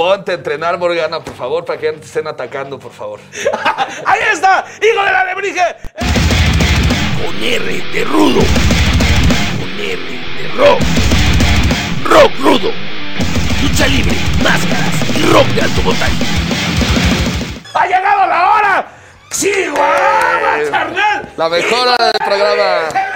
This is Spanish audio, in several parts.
ponte a entrenar, Morgana, por favor, para que ya no te estén atacando, por favor. ¡Ahí está! ¡Hijo de la alebrije! Con R de rudo. Con R de rock. Rock rudo. Lucha libre, máscaras y rock de alto voltaje. ¡Ha llegado la hora! ¡Chihuahua, carnal! La mejora del programa.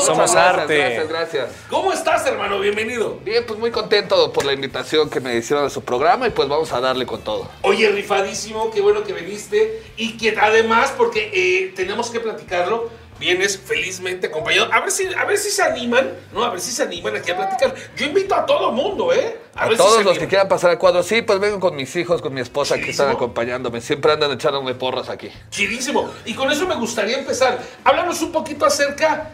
Somos gracias, arte. Gracias, gracias. ¿Cómo estás, hermano? Bienvenido. Bien, pues muy contento por la invitación que me hicieron a su programa y pues vamos a darle con todo. Oye, rifadísimo, qué bueno que viniste. Y que además, porque eh, tenemos que platicarlo, vienes felizmente acompañado. A ver si, a ver si se animan, ¿no? A ver si se animan aquí a platicar. Yo invito a todo mundo, ¿eh? A, ver si todos se los que quieran pasar al cuadro, sí, pues vengo con mis hijos, con mi esposa que están acompañándome. Siempre andan echándome porras aquí. Chidísimo. Y con eso me gustaría empezar. Háblanos un poquito acerca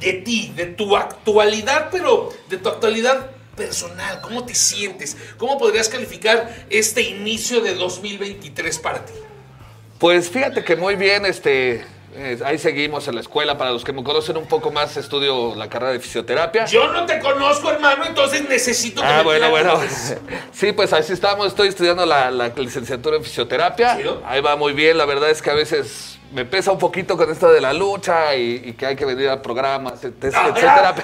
de ti, de tu actualidad, pero de tu actualidad personal. ¿Cómo te sientes? ¿Cómo podrías calificar este inicio de 2023 para ti? Pues fíjate que muy bien, este, eh, ahí seguimos en la escuela. Para los que me conocen un poco más, estudio la carrera de fisioterapia. Yo no te conozco, hermano, entonces necesito que Ah, me bueno, bueno. Sí, pues así estamos. Estoy estudiando la, la licenciatura en fisioterapia. Chido. Ahí va muy bien. La verdad es que a veces me pesa un poquito con esto de la lucha y, y que hay que venir al programa, et- et- Ah, etcétera.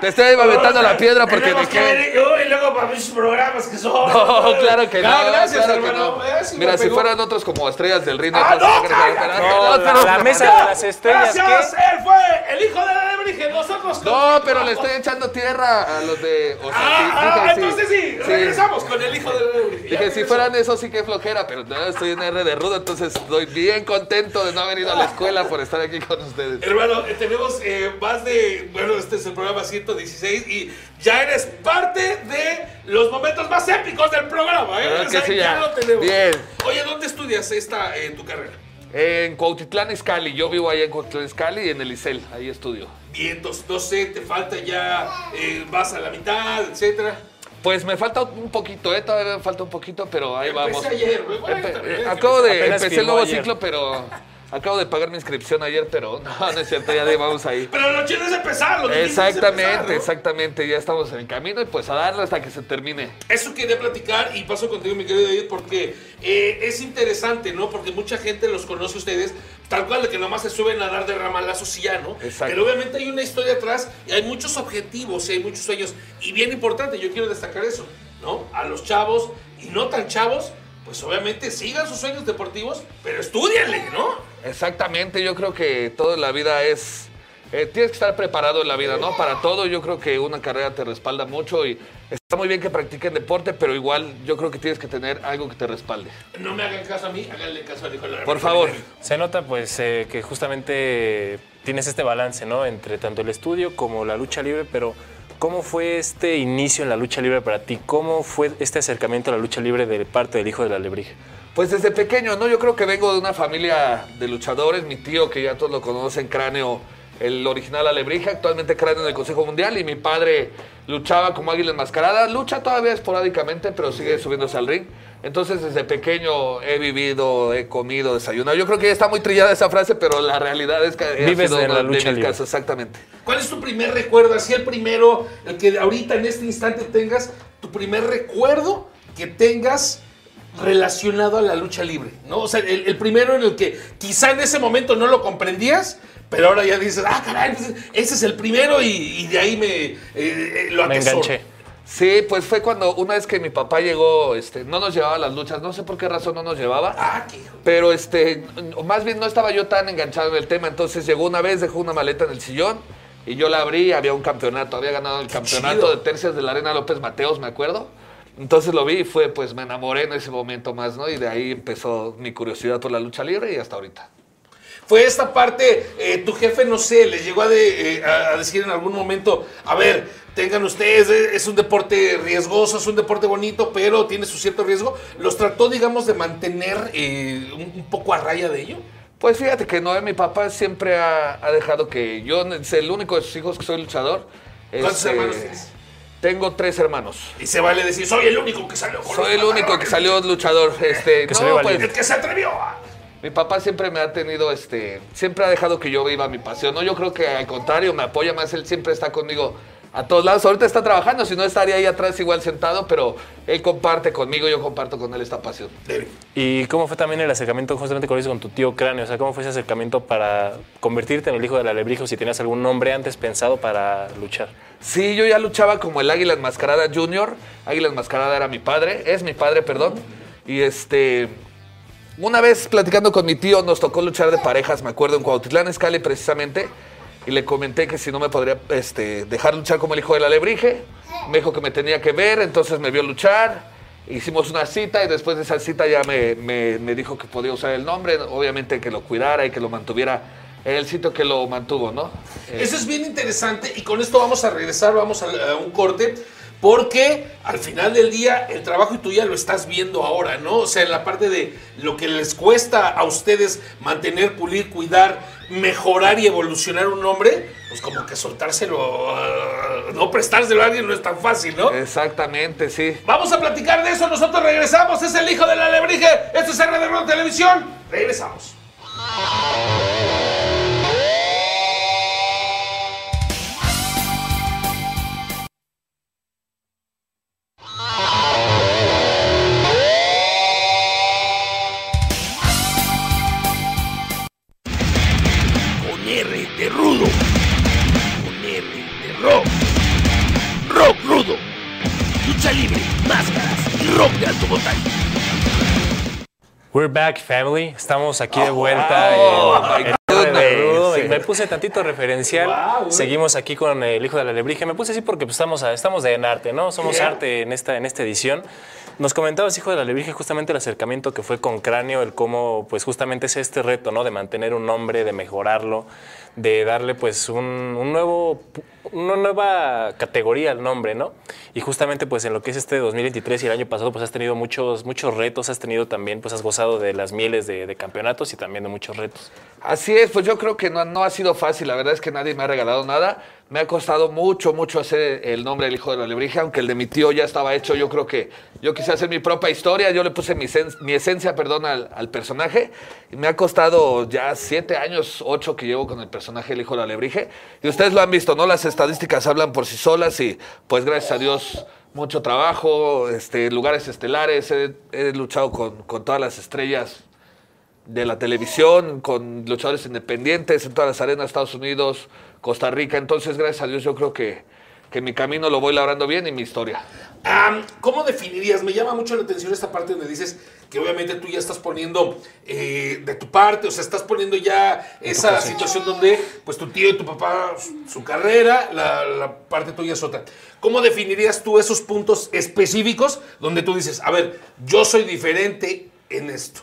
Te estoy aventando la piedra porque me que venir- Uy, luego para mis programas que son. No, claro que no. Ah, gracias, claro que hermano. no. Eh, me Mira, si fueran otros como estrellas del ring, Ah, no. No, la- la mesa de las estrellas, Gracias, ¿qué? él fue el hijo de la alebrije. Nosotros. No, pero le estoy echando tierra a los de. O sea, Ah, sí, ah, dije, entonces sí, regresamos con el hijo de la alebrije. Ya Dije, si fueran eso sí que flojera, pero no, estoy en R de rudo, entonces estoy bien contento de no haber ido a la escuela por estar aquí con ustedes. Hermano, eh, tenemos eh, más de. Bueno, este es el programa 116 y ya eres parte de los momentos más épicos del programa, ¿eh? ¿Verdad O que sea, sí, ya? lo tenemos. Bien. Oye, ¿dónde estudias esta eh, tu carrera? En Cuautitlán Izcalli, yo vivo ahí en Cuautitlán Izcalli y en el ICEL, ahí estudio. Bien, entonces, no sé, te falta ya, eh, vas a la mitad, etcétera. Pues me falta un poquito, ¿eh? Todavía me falta un poquito, pero ahí Empecé vamos. ayer, güey. Bueno, Empe- también, acabo de, empecé el nuevo ayer. ciclo, pero acabo de pagar mi inscripción ayer, pero no, no es cierto, ya vamos ahí. Pero lo chido es empezar, lo Exactamente, empezar, ¿no? exactamente, ya estamos en el camino y pues a darle hasta que se termine. Eso quería platicar y paso contigo, mi querido David, porque eh, es interesante, ¿no? Porque mucha gente los conoce a ustedes, tal cual, de que nomás se suben a dar de ramalazos y ya, ¿no? Exacto. Pero obviamente hay una historia atrás y hay muchos objetivos y hay muchos sueños. Y bien importante, yo quiero destacar eso, ¿no? A los chavos y no tan chavos, pues obviamente sigan sus sueños deportivos, pero estudianle, ¿no? Exactamente, yo creo que toda la vida es... eh, tienes que estar preparado en la vida, ¿no? Para todo, yo creo que una carrera te respalda mucho y está muy bien que practiquen deporte, pero igual yo creo que tienes que tener algo que te respalde. No me hagan caso a mí, háganle caso al hijo de la Por favor. Se nota pues eh, que justamente tienes este balance, ¿no? Entre tanto el estudio como la lucha libre, pero ¿cómo fue este inicio en la lucha libre para ti? ¿Cómo fue este acercamiento a la lucha libre de parte del hijo de la alebrije? Pues desde pequeño, ¿no? Yo creo que vengo de una familia de luchadores. Mi tío, que ya todos lo conocen, Cráneo, el original Alebrije, actualmente Cráneo del Consejo Mundial. Y mi padre luchaba como águila enmascarada. Lucha todavía esporádicamente, pero sigue subiéndose al ring. Entonces, desde pequeño he vivido, he comido, desayunado. Yo creo que ya está muy trillada esa frase, pero la realidad es que ha Vives sido de la lucha libre. casos, exactamente. ¿Cuál es tu primer recuerdo? Así el primero, el que ahorita en este instante tengas, tu primer recuerdo que tengas relacionado a la lucha libre, ¿no? O sea, el, el primero en el que quizá en ese momento no lo comprendías, pero ahora ya dices, ah, caray, pues, ese es el primero y, y de ahí me eh, eh, lo Me atesoro. enganché. Sí, pues fue cuando una vez que mi papá llegó, este, no nos llevaba a las luchas, no sé por qué razón no nos llevaba. Ah, qué hijo. Pero este, o más bien no estaba yo tan enganchado en el tema, entonces llegó una vez, dejó una maleta en el sillón y yo la abrí, había un campeonato, había ganado el campeonato chido. de tercias de la Arena López Mateos, me acuerdo. Entonces lo vi y fue, pues me enamoré en ese momento más, ¿no? Y de ahí empezó mi curiosidad por la lucha libre y hasta ahorita. Fue esta parte, eh, tu jefe, no sé, les llegó a, de- eh, a- decir en algún momento, a ver, tengan ustedes, eh, es un deporte riesgoso, es un deporte bonito, pero tiene su cierto riesgo. ¿Los trató, digamos, de mantener eh, un, un poco a raya de ello? Pues fíjate que no, mi papá siempre ha, ha dejado que yo, es el único de sus hijos que soy luchador. ¿Cuántos Este, hermanos tienes? Tengo tres hermanos. Y se vale decir, soy el único que salió con Soy el único que pantalones". salió luchador. Este, Que no, pues. El que se atrevió. a- Mi papá siempre me ha tenido, este, siempre ha dejado que yo viva mi pasión. No, yo creo que al contrario, me apoya más, él siempre está conmigo a todos lados. Ahorita está trabajando, si no estaría ahí atrás igual sentado, pero él comparte conmigo, yo comparto con él esta pasión. ¿Y cómo fue también el acercamiento justamente con, eso, con tu tío Cráneo? O sea, ¿cómo fue ese acercamiento para convertirte en el hijo de la Alebrije o si tenías algún nombre antes pensado para luchar? Sí, yo ya luchaba como el Águila Enmascarada Junior. Águila Enmascarada era mi padre, es mi padre, perdón. Y este, una vez platicando con mi tío, nos tocó luchar de parejas, me acuerdo, en Cuautitlán Escali precisamente. Y le comenté que si no me podría este, dejar luchar como el hijo del alebrije. Me dijo que me tenía que ver, entonces me vio luchar. Hicimos una cita y después de esa cita ya me, me- me dijo que podía usar el nombre. Obviamente que lo cuidara y que lo mantuviera en el sitio que lo mantuvo, ¿no? Eso es bien interesante y con esto vamos a regresar, vamos a, a un corte, porque al final del día el trabajo y tú ya lo estás viendo ahora, ¿no? O sea, en la parte de lo que les cuesta a ustedes mantener, pulir, cuidar, mejorar y evolucionar un hombre, pues como que soltárselo, ah, no prestárselo a alguien no es tan fácil, ¿no? Exactamente, sí. Vamos a platicar de eso, nosotros regresamos, es el hijo del alebrije, esto es R de Ron Televisión, regresamos. Family. Estamos aquí de vuelta Oh, en, my en goodness. R de Rudo. Sí. Y Me puse tantito referencial. Wow. Seguimos aquí con el hijo de la alebrije. Me puse así porque pues, estamos, a- estamos en arte, ¿no? Somos Yeah. arte en esta, en esta edición. Nos comentabas, hijo de la alebrije, justamente el acercamiento que fue con Cráneo, el cómo, pues justamente es este reto, ¿no? De mantener un nombre, de mejorarlo, de darle, pues, un, un nuevo, una nueva categoría al nombre, ¿no? Y justamente, pues, en lo que es este 2023 y el año pasado, pues, has tenido muchos, muchos retos, has tenido también, pues, has gozado de las mieles de, de campeonatos y también de muchos retos. Así es, pues yo creo que no, no ha sido fácil, la verdad es que nadie me ha regalado nada. Me ha costado mucho, mucho hacer el nombre del hijo de la alebrije, aunque el de mi tío ya estaba hecho. Yo creo que yo quise hacer mi propia historia, yo le puse mi, mi esencia, perdón, al, personaje. Y me ha costado ya siete años, ocho que llevo con el personaje del hijo de la alebrije. Y ustedes lo han visto, ¿no? Las estadísticas hablan por sí solas y pues gracias a Dios mucho trabajo, este, lugares estelares, he, he luchado con, con todas las estrellas de la televisión, con luchadores independientes en todas las arenas Estados Unidos, Costa Rica. Entonces, gracias a Dios, yo creo que, que mi camino lo voy labrando bien y mi historia. ¿Cómo definirías? Me llama mucho la atención esta parte donde dices que obviamente tú ya estás poniendo eh, de tu parte, o sea, estás poniendo ya esa situación donde pues tu tío y tu papá, su, su carrera, la, la parte tuya es otra. ¿Cómo definirías tú esos puntos específicos donde tú dices, a ver, yo soy diferente en esto?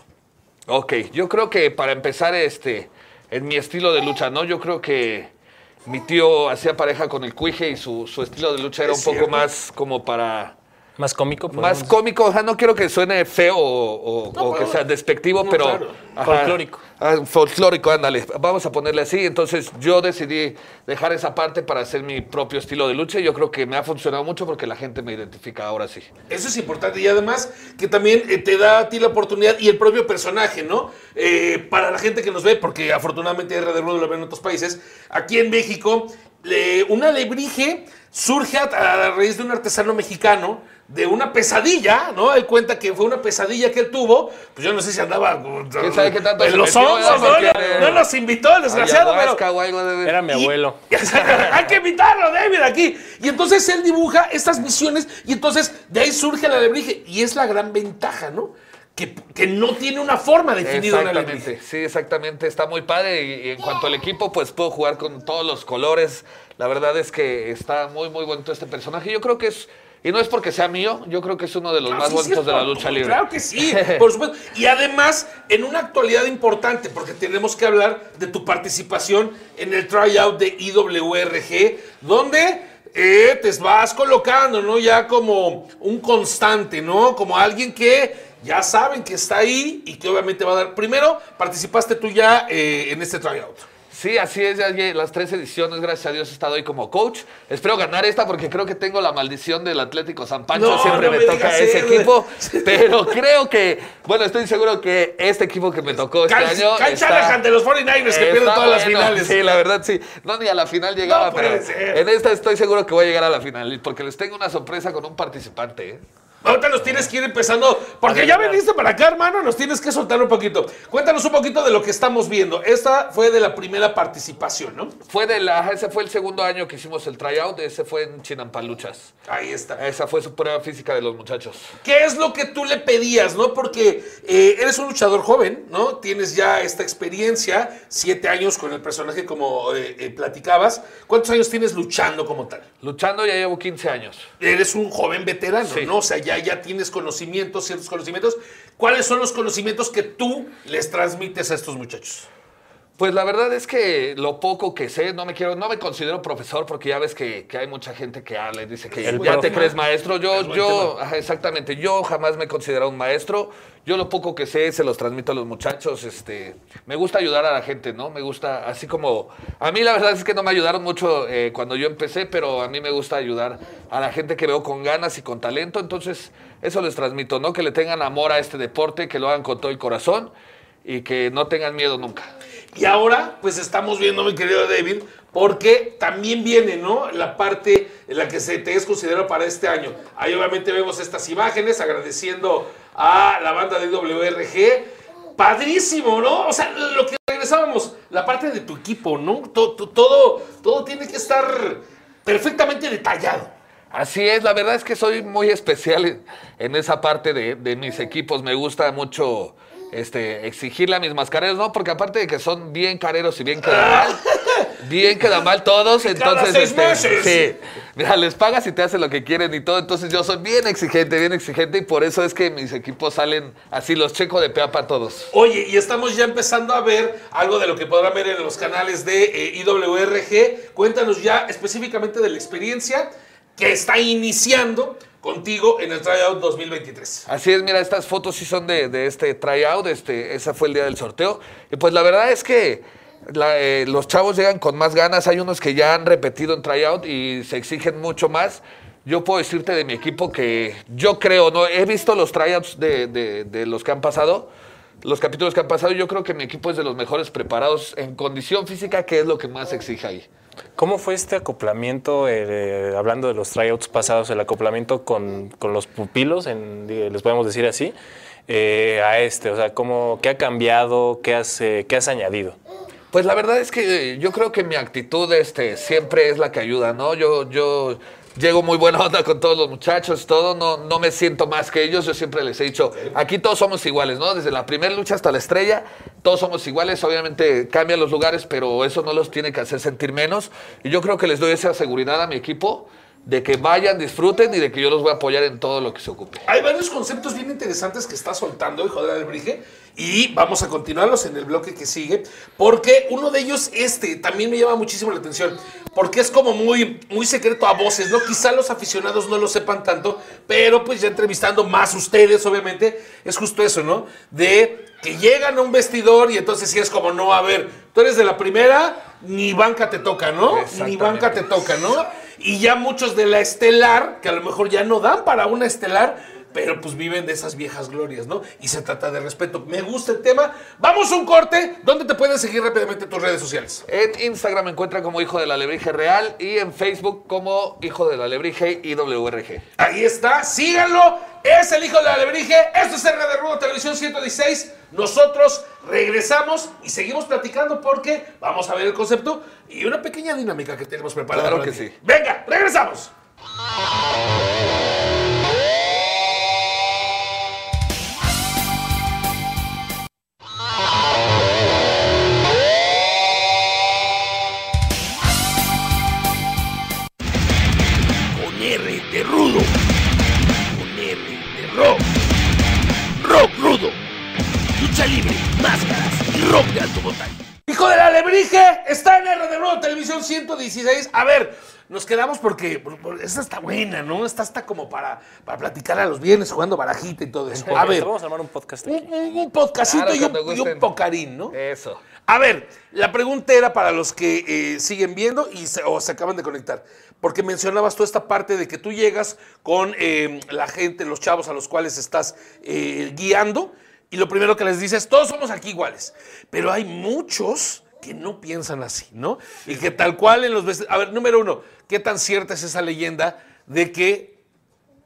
Ok, yo creo que para empezar, este, en mi estilo de lucha, ¿no? Yo creo que mi tío hacía pareja con el cuije y su, su estilo de lucha era un poco cierto. más como para... Más cómico, Más cómico, o sea, no quiero que suene feo o, o- No, o que sea despectivo, no, pero... claro. ajá. Folclórico. Ah, folclórico, ándale. Vamos a ponerle así. Entonces yo decidí dejar esa parte para hacer mi propio estilo de lucha y yo creo que me ha funcionado mucho porque la gente me identifica ahora sí. Eso es importante y además que también eh, te da a ti la oportunidad y el propio personaje, ¿no? Eh, para la gente que nos ve, porque afortunadamente R de Rudo lo ven en otros países, aquí en México, le- una alebrije surge a, a raíz de un artesano mexicano, de una pesadilla, ¿no? Él cuenta que fue una pesadilla que él tuvo, pues yo no sé si andaba ¿Quién sabe qué tanto en se los metió, hongos, verdad? ¿no? No nos invitó el desgraciado, pero... Era mi Y- abuelo. Hay que invitarlo, David, aquí. Y entonces él dibuja estas misiones y entonces de ahí surge el alebrije. Y es la gran ventaja, ¿no? Que, que no tiene una forma definida. Exactamente, sí, exactamente. Está muy padre y, y en cuanto al equipo, pues puedo jugar con todos los colores. La verdad es que está muy, muy bonito este personaje. Yo creo que es, y no es porque sea mío, yo creo que es uno de los Ah, más sí, bonitos de la lucha libre. Claro que sí, por supuesto. Y además, en una actualidad importante, porque tenemos que hablar de tu participación en el tryout de IWRG, donde eh, te vas colocando, ¿no? Ya como un constante, ¿no? Como alguien que ya saben que está ahí y que obviamente va a dar. Primero, participaste tú ya eh, en este tryout. Sí, así es, ya las tres ediciones, gracias a Dios he estado ahí como coach. Espero ganar esta porque creo que tengo la maldición del Atlético San Pancho, No, siempre no me, me toca ese equipo, pero creo que, bueno, estoy seguro que este equipo que me tocó este año está- Anaheim de los 49ers que pierden todas las finales. Sí, la verdad sí. No, ni a la final llegaba, No puede pero ser. en esta estoy seguro que voy a llegar a la final porque les tengo una sorpresa con un participante. ¿eh? Ahorita nos tienes que ir empezando, porque ya veniste para acá, hermano, nos tienes que soltar un poquito. Cuéntanos un poquito de lo que estamos viendo. Esta fue de la primera participación, ¿no? Fue de la, ese fue el segundo año que hicimos el tryout, ese fue en Chinampaluchas. Ahí está. Esa fue su prueba física de los muchachos. ¿Qué es lo que tú le pedías, no? Porque eh, eres un luchador joven, ¿no? Tienes ya esta experiencia, siete años con el personaje como eh, eh, platicabas. ¿Cuántos años tienes luchando como tal? Luchando ya llevo 15 años. Eres un joven veterano, Sí. ¿no? O sea, ya, ya tienes conocimientos, ciertos conocimientos. ¿Cuáles son los conocimientos que tú les transmites a estos muchachos? Pues la verdad es que lo poco que sé, no me quiero, no me considero profesor porque ya ves que, que hay mucha gente que habla y dice que El ya profe. te crees maestro. Yo, yo, ajá, exactamente, yo jamás me he considerado un maestro. Yo lo poco que sé se los transmito a los muchachos. Este, me gusta ayudar a la gente, ¿no? Me gusta, así como a mí la verdad es que no me ayudaron mucho eh, cuando yo empecé, pero a mí me gusta ayudar a la gente que veo con ganas y con talento. Entonces eso les transmito, ¿no? Que le tengan amor a este deporte, que lo hagan con todo el corazón y que no tengan miedo nunca. Y ahora, pues estamos viendo, mi querido David, porque también viene, ¿no? La parte en la que se te es considerado para este año. Ahí obviamente vemos estas imágenes agradeciendo a la banda de WRG. Padrísimo, ¿no? O sea, lo que regresábamos, la parte de tu equipo, ¿no? To- to- Todo, todo tiene que estar perfectamente detallado. Así es, la verdad es que soy muy especial en esa parte de, de mis equipos. Me gusta mucho este, exigirle a mis mascareros, ¿no? Porque aparte de que son bien careros y bien quedan mal, bien quedan mal todos, entonces... seis este, meses. Sí, mira, les pagas y te hacen lo que quieren y todo. Entonces yo soy bien exigente, bien exigente y por eso es que mis equipos salen así, los checo de peapa a todos. Oye, y estamos ya empezando a ver algo de lo que podrán ver en los canales de eh, IWRG. Cuéntanos ya específicamente de la experiencia que está iniciando contigo en el Tryout 2023. Así es, mira, estas fotos sí son de, este tryout, este, ese fue el día del sorteo. Y pues la verdad es que la, eh, los chavos llegan con más ganas, hay unos que ya han repetido en tryout y se exigen mucho más. Yo puedo decirte de mi equipo que yo creo, no he visto los tryouts de, de- de los que han pasado, los capítulos que han pasado, yo creo que mi equipo es de los mejores preparados en condición física, que es lo que más exige ahí. ¿Cómo fue este acoplamiento, eh, hablando de los tryouts pasados, el acoplamiento con, con los pupilos, les podemos decir así, eh, a este? O sea, ¿cómo, ¿qué ha cambiado? ¿Qué has, eh, qué has añadido? Pues la verdad es que eh, yo creo que mi actitud este, siempre es la que ayuda, ¿no? Yo, yo llego muy buena onda con todos los muchachos, todo, no, no me siento más que ellos, yo siempre les he dicho, aquí todos somos iguales, ¿no? Desde la primera lucha hasta la estrella, todos somos iguales, obviamente cambian los lugares, pero eso no los tiene que hacer sentir menos. Y yo creo que les doy esa seguridad a mi equipo de que vayan, disfruten y de que yo los voy a apoyar en todo lo que se ocupe. Hay varios conceptos bien interesantes que está soltando hijo de Alebrije y vamos a continuarlos en el bloque que sigue porque uno de ellos este también me llama muchísimo la atención porque es como muy muy secreto a voces, ¿no? Quizá los aficionados no lo sepan tanto, pero pues ya entrevistando más ustedes obviamente es justo eso, ¿no? De que llegan a un vestidor y entonces sí es como no, a ver, tú eres de la primera, ni banca te toca, ¿no? Ni banca te toca, ¿no? Y ya muchos de la estelar, que a lo mejor ya no dan para una estelar, pero pues viven de esas viejas glorias, ¿no? Y se trata de respeto. Me gusta el tema. Vamos a un corte. ¿Dónde te pueden seguir rápidamente tus redes sociales? En Instagram me encuentran como Hijo de la Alebrije Real y en Facebook como Hijo de la Alebrije IWRG. Ahí está, síganlo. Es el hijo de la alebrije. Esto es R de Rudo Televisión 116. Nosotros regresamos y seguimos platicando porque vamos a ver el concepto y una pequeña dinámica que tenemos preparada. Claro que sí. Venga, regresamos. Televisión 116. A ver, nos quedamos porque, por- por- esta está buena, ¿no? Esta está como para, para platicar a los viernes jugando barajita y todo eso. A ver, Vamos a armar un podcast aquí. un, podcastito Claro, y, un, y pocarín, ¿no? Eso. A ver, la pregunta era para los que eh, siguen viendo y se, o se acaban de conectar. Porque mencionabas tú esta parte de que tú llegas con eh, la gente, los chavos a los cuales estás eh, guiando y lo primero que les dices, todos somos aquí iguales. Pero hay muchos que no piensan así, ¿no? Y que tal cual en los... A ver, número uno, ¿qué tan cierta es esa leyenda de que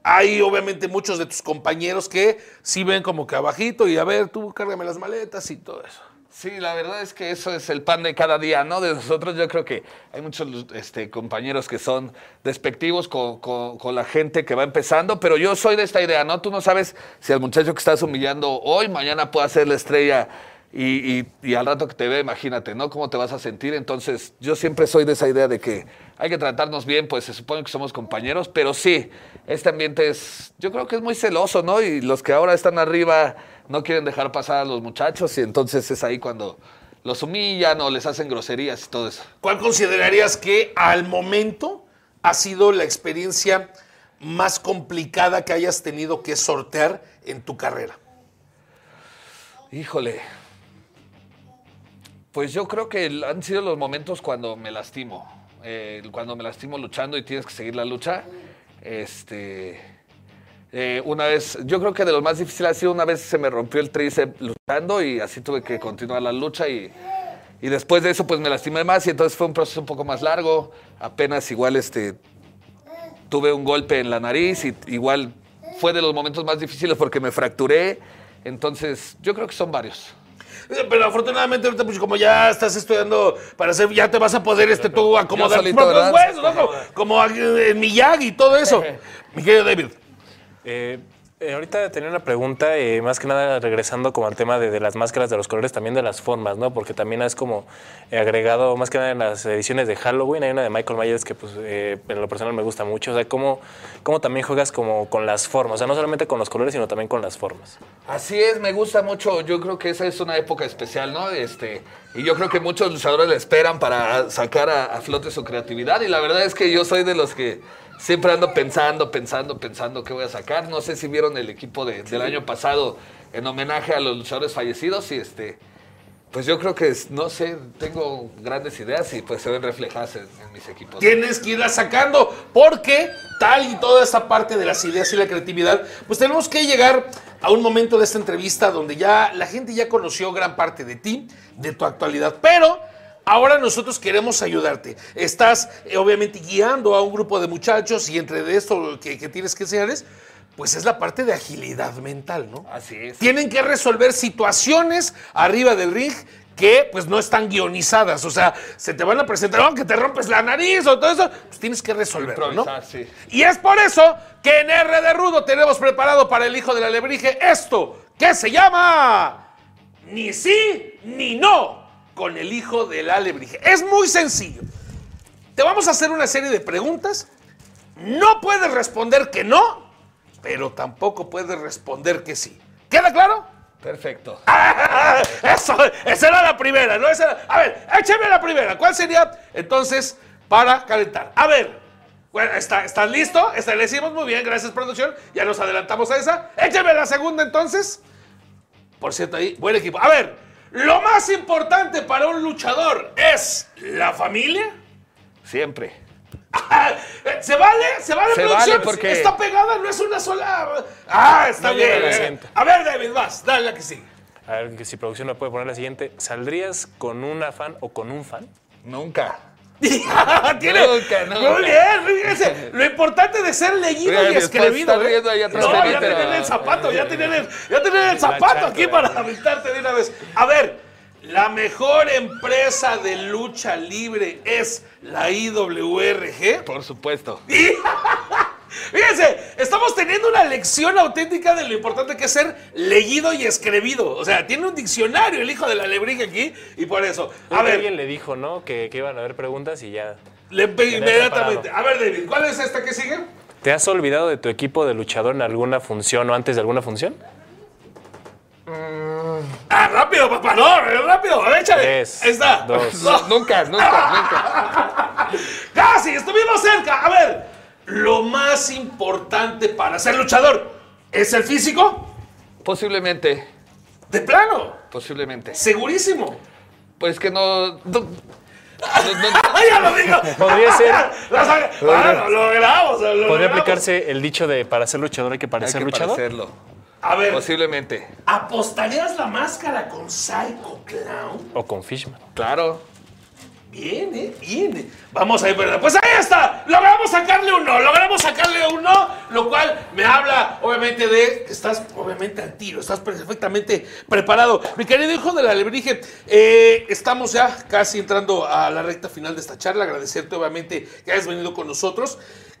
hay obviamente muchos de tus compañeros que sí ven como que abajito y a ver, tú cárgame las maletas y todo eso? Sí, la verdad es que eso es el pan de cada día, ¿no? De nosotros yo creo que hay muchos este, compañeros que son despectivos con, con- con la gente que va empezando, pero yo soy de esta idea, ¿no? Tú no sabes si al muchacho que estás humillando hoy, mañana puede ser la estrella y, y- y al rato que te ve, imagínate, ¿no? ¿Cómo te vas a sentir? Entonces yo siempre soy de esa idea de que hay que tratarnos bien, pues se supone que somos compañeros, pero sí, este ambiente es, yo creo que es muy celoso, ¿no? Y los que ahora están arriba no quieren dejar pasar a los muchachos y entonces es ahí cuando los humillan o les hacen groserías y todo eso. ¿Cuál considerarías que al momento ha sido la experiencia más complicada que hayas tenido que sortear en tu carrera? Híjole. Pues yo creo que han sido los momentos cuando me lastimo. Eh, cuando me lastimo luchando y tienes que seguir la lucha. Este. eh, una vez, yo creo que de los más difíciles ha sido una vez se me rompió el tríceps luchando y así tuve que continuar la lucha y, y después de eso pues me lastimé más y entonces fue un proceso un poco más largo. Apenas igual este tuve un golpe en la nariz y igual fue de los momentos más difíciles porque me fracturé. Entonces, yo creo que son varios. Pero afortunadamente ahorita pues como ya estás estudiando para hacer, ya te vas a poder este tú acomodar tus propios huesos, ¿no? Como, como en Miyagi y todo eso. Mi querido David. Eh, eh, ahorita tenía una pregunta, eh, más que nada regresando como al tema de, las máscaras, de los colores, también de las formas, ¿no? Porque también es como eh, agregado, más que nada en las ediciones de Halloween, hay una de Michael Myers que pues en lo personal me gusta mucho, o sea, cómo, cómo también juegas como con las formas, o sea, no solamente con los colores, sino también con las formas. Así es, me gusta mucho. Yo creo que esa es una época especial, ¿no? Este, y yo creo que muchos luchadores le esperan para sacar a flote su creatividad. Y la verdad es que yo soy de los que siempre ando pensando, pensando, pensando qué voy a sacar. No sé si vieron el equipo de- del año pasado en homenaje a los luchadores fallecidos. Y este, pues yo creo que, no sé, tengo grandes ideas y pues se ven reflejadas en, en mis equipos. Tienes que irla sacando porque tal y toda esta parte de las ideas y la creatividad, pues tenemos que llegar a un momento de esta entrevista donde ya la gente ya conoció gran parte de ti, de tu actualidad, pero ahora nosotros queremos ayudarte. Estás eh, obviamente guiando a un grupo de muchachos y entre de esto que, que tienes que enseñarles, pues es la parte de agilidad mental, ¿no? Así es. tienen que resolver situaciones arriba del ring que pues no están guionizadas, o sea, se te van a presentar, aunque te rompes la nariz o todo eso, pues tienes que resolverlo, ¿no? Sí. Y es por eso que en R de Rudo tenemos preparado para el hijo del alebrije esto, que se llama Ni sí ni no con el hijo del alebrije. Es muy sencillo. Te vamos a hacer una serie de preguntas. No puedes responder que no, pero tampoco puedes responder que sí. ¿Queda claro? Perfecto. ¡Ah! Eso, esa era la primera, ¿no? Esa era- a ver, écheme la primera. ¿Cuál sería entonces para calentar? A ver, bueno, ¿está, ¿estás listo? Está, le decimos muy bien, gracias producción. Ya nos adelantamos a esa. Écheme la segunda entonces. Por cierto, ahí, buen equipo. A ver, lo más importante para un luchador es la familia. Siempre. ¿Se vale? ¿Se vale, Se producción? vale porque- Está pegada, no es una sola. Ah, está No bien. A ver, David, vas, dale la que sigue. A ver, que si producción me puede poner la siguiente, ¿saldrías con una fan o con un fan? Nunca. Tiene- Nunca, nunca. Muy bien, fíjense. Lo importante de ser leído y escribido. ¿eh? riendo ahí atrás no, ya tienen el zapato, ya tienen el, ya tienen el zapato aquí para aventarte de una vez. A ver, la mejor empresa de lucha libre es la IWRG. Por supuesto. Fíjense, estamos teniendo una lección auténtica de lo importante que es ser leído y escribido. O sea, tiene un diccionario el hijo de la lebrija aquí y por eso. A ver, alguien le dijo, ¿no? Que, que iban a haber preguntas y ya. le inmediatamente. A ver, David, ¿cuál es esta que sigue? ¿Te has olvidado de tu equipo de luchador en alguna función o antes de alguna función? Ah, rápido, papá, no, rápido, a ver, échale. Tres, Ahí está. dos. No. nunca, nunca, nunca. casi, estuvimos cerca. A ver, lo más importante para ser luchador es el físico. Posiblemente, De plano, posiblemente. segurísimo. Pues que no. no- no- no- ¡Ay, ya lo digo! Podría ser- Ah, lo logramos, lo Podría aplicarse el dicho de para ser luchador hay que hay parecer que luchador. parecerlo. A ver, Posiblemente. ¿apostarías la máscara con Psycho Clown? O con Fishman. Claro. Viene, viene. Vamos a ver, ¿verdad? Pues ahí está. Logramos sacarle uno, logramos sacarle uno, lo cual me habla, obviamente, de que estás, obviamente, al tiro, estás perfectamente preparado. Mi querido hijo de la alebrije, eh, estamos ya casi entrando a la recta final de esta charla. Agradecerte, obviamente, que hayas venido con nosotros.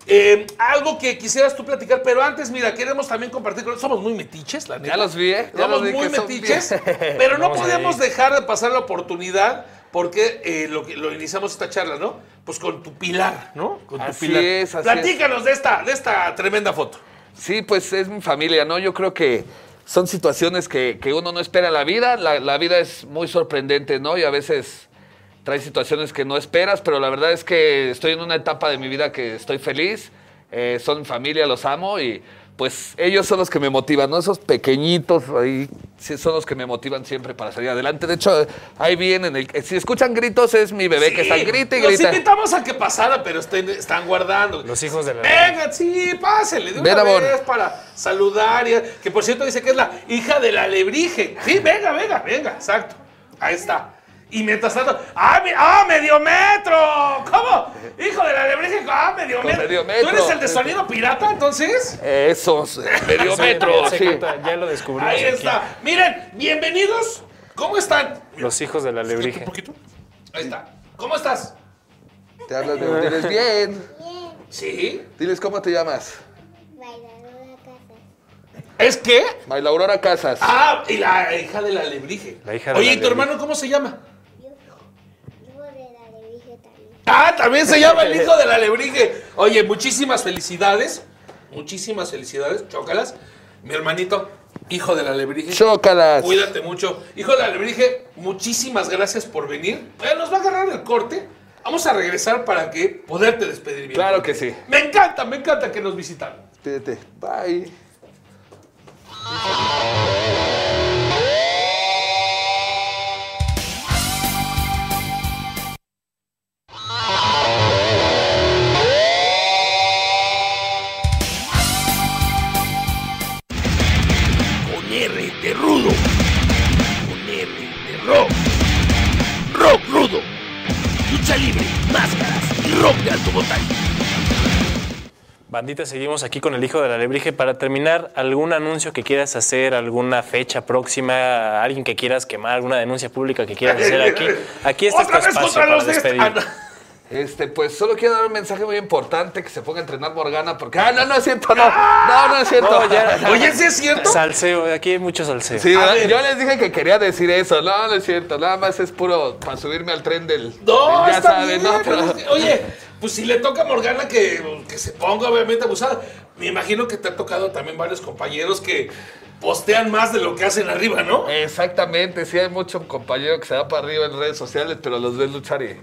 Eh, algo que quisieras tú platicar, pero antes, mira, queremos también compartir con Somos muy metiches, la neta. Ya los vi, ¿eh? Ya Somos los vi muy metiches, bien. pero no podemos dejar de pasar la oportunidad porque eh, lo, lo iniciamos esta charla, ¿no? Pues con tu pilar, ¿no? Con tu Así pilar. es, así Platícanos de esta, de esta tremenda foto. Sí, pues es mi familia, ¿no? Yo creo que son situaciones que, que uno no espera en la vida. La, la vida es muy sorprendente, ¿no? Y a veces trae situaciones que no esperas, pero la verdad es que estoy en una etapa de mi vida que estoy feliz. Eh, son mi familia, los amo y pues ellos son los que me motivan, ¿no? Esos pequeñitos ahí son los que me motivan siempre para salir adelante. De hecho, ahí vienen. El, si escuchan gritos, es mi bebé que está grita y Los grita. invitamos a que pasara, pero estén- están guardando. Los hijos de la Venga, sí, pásele de una Ven, amor. vez para saludar. y- que por cierto dice que es la hija del alebrije. Sí, venga, venga, venga, exacto. Ahí está. Y mientras tanto, ¡ah, mi- ah medio metro! ¿Cómo? Hijo del alebrije, ¡ah, medio metro! medio ¿Tú eres el de sonido pirata, entonces? Esos, medio Sí, metro, sí. ya lo descubrimos. Ahí aquí. está. Miren, bienvenidos. ¿Cómo están? Los hijos de la Un alebrije. poquito. Ahí está. ¿Cómo estás? Te hablas de diles bien. Sí. Diles cómo te llamas. ¿Es qué? Mayla Aurora Casas. Ah, y la hija del alebrije. La hija de Oye, la ¿y tu alebrije. hermano cómo se llama? Hijo de la alebrije también. Ah, también se llama el hijo del alebrije. Oye, muchísimas felicidades. Muchísimas felicidades. Chócalas. Mi hermanito, hijo del alebrije. Chócalas. Cuídate mucho. Hijo del alebrije, muchísimas gracias por venir. Eh, nos va a agarrar el corte. Vamos a regresar para que poderte despedir bien. Claro que sí. Me encanta, me encanta que nos visitaron. Pídete. Bye. R de rudo. Con R de rock. Rock rudo. Lucha libre, máscaras y rock de alto voltaje. Bandita, seguimos aquí con el hijo de la alebrije. Para terminar, ¿algún anuncio que quieras hacer, alguna fecha próxima, alguien que quieras quemar, alguna denuncia pública que quieras hacer aquí? Aquí está Otra este vez espacio contra para los despedir. Ah. Este, pues solo quiero dar un mensaje muy importante que se ponga a entrenar Morgana porque. Ah, no, no es cierto, no. No, no es cierto. No, ya. Oye, ¿sí es cierto? Salseo, aquí hay mucho salseo. Yo les dije que quería decir eso. No, no es cierto. Nada más es puro para subirme al tren del. No, del ya saben, ¿no? pero oye, pues si le toca a Morgana que, que se ponga obviamente abusada. Me imagino que te ha tocado también varios compañeros que postean más de lo que hacen arriba, ¿no? Exactamente, sí hay mucho compañero que se va para arriba en redes sociales, pero los ves luchar y.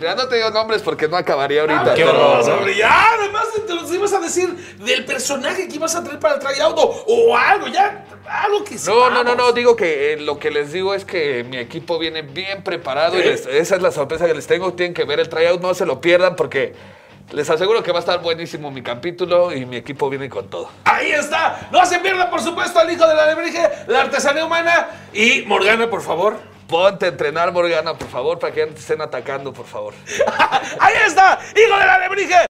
Mira, no te digo nombres porque no acabaría ahorita. qué pero- horror, ¿no? Hombre, ya, además te los ibas a decir del personaje que ibas a traer para el tryout o, o algo, ya, algo que No, no, no, no, sepamos. digo que eh, lo que les digo es que mi equipo viene bien preparado y les- esa es la sorpresa que les tengo. Tienen que ver el tryout, no se lo pierdan porque les aseguro que va a estar buenísimo mi capítulo y mi equipo viene con todo. Ahí está. No se pierdan, por supuesto, al hijo de la alebrije, la artesanía humana y Morgana, por favor. Ponte a entrenar, Morgana, por favor, para que no te estén atacando, por favor. Ahí está, hijo de la alebrije.